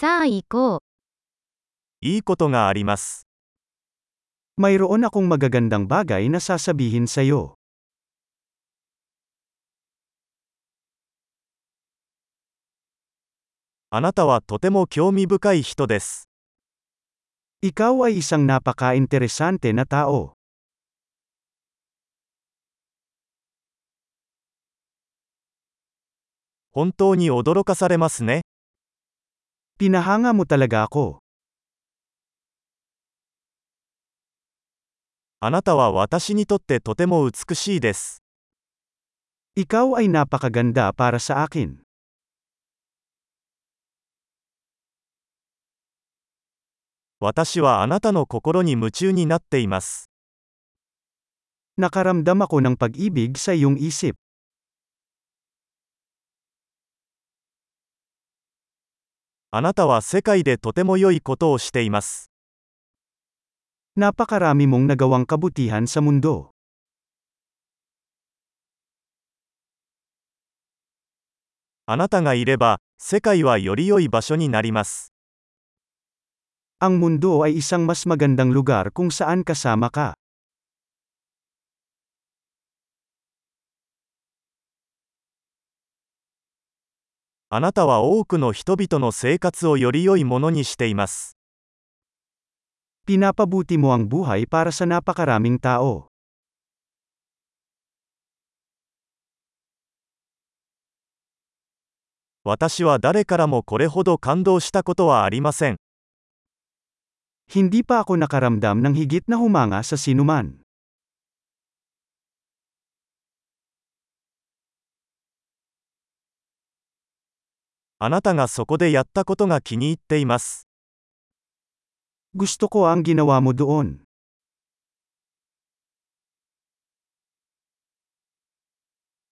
さあ行こう。いいことがあります。Mayroon akong magagandang bagay na sasabihin sa'yo. あなたはとても興味深い人です。Ikaw ay isang napaka-interesante na tao. 本当に驚かされますね。Pinahanga mo talaga ako. あなたは私にとってとても美しいです。 Ikaw ay napakaganda para sa akin. 私はあなたの心に夢中になっています。 Nakaramdam ako ng pag-ibig sa iyong isip. あなたは世界でとても良いことをしています。Napakarami mong nagawang kabutihan sa mundo. あなたがいれば、世界はより良い場所になります。Ang mundo ay isang mas magandang lugar kung saan kasama ka. あなたは多くの人々の生活をより良いものにしています。Pinapabuti mo ang buhay para sa napakaraming tao. 私は誰からもこれほど感動したことはありません。Hindi pa ako nakaramdam ng higit na humanga sa sinuman. あなたがそこでやったことが気に入っています。Gusto ko ang ginawa mo doon.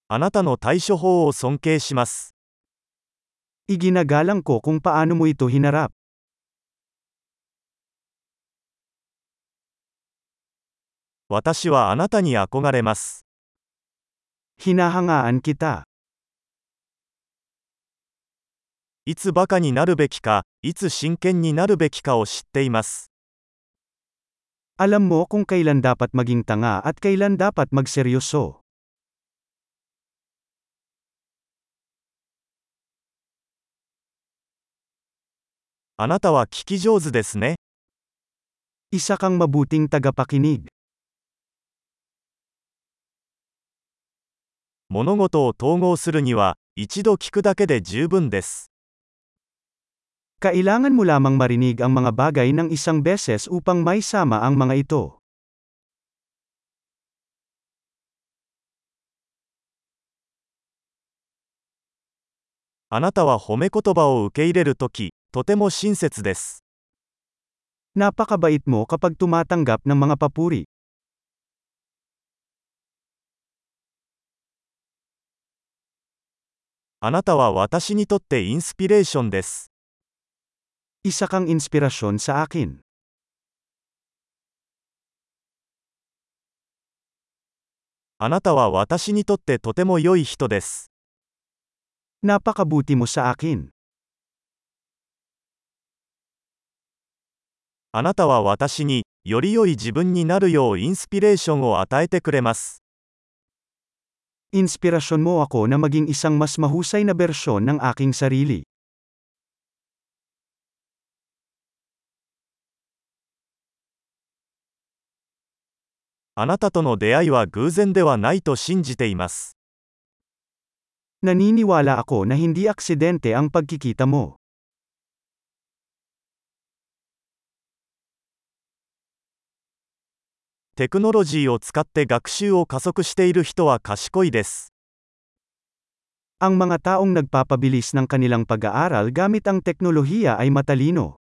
あなたの対処法を尊敬します。Iginagalang ko kung paano mo ito hinarap. 私はあなたに憧れます。Hinahangaan kita. いつバカになるべきか、いつ真剣になるべきかを知っています。Alam mo kung kailan dapat maging tanga at kailan dapat magseryoso. あなたは聞き上手ですね。Isa kang mabuting tagapakinig. 物事を統合するには、一度聞くだけで十分です。Kailangan mo lamang marinig ang mga bagay ng isang beses upang may sama ang mga ito. Anata wa homekotoba mo kapag tumatanggap ng mga papuri. Anata wa watashi ni totte inspiration. Isa kang inspirasyon sa akin. あなたは私にとってとても良い人です。 Napakabuti mo sa akin. あなたは私に、より良い自分になるようインスピレーションを与えてくれます。 Inspirasyon mo ako na maging isang mas mahusay na bersyon ng aking sarili. あなたとの出会いは偶然ではないと信じています。 Naniniwala ako na hindi aksidente ang pagkikita mo. テクノロジーを使って学習を加速している人は賢いです。 Ang mga taong nagpapabilis ng kanilang pag-aaral gamit ang teknolohiya ay matalino.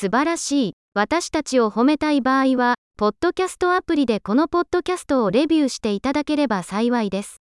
素晴らしい。私たちを褒めたい場合は、ポッドキャストアプリでこのポッドキャストをレビューしていただければ幸いです。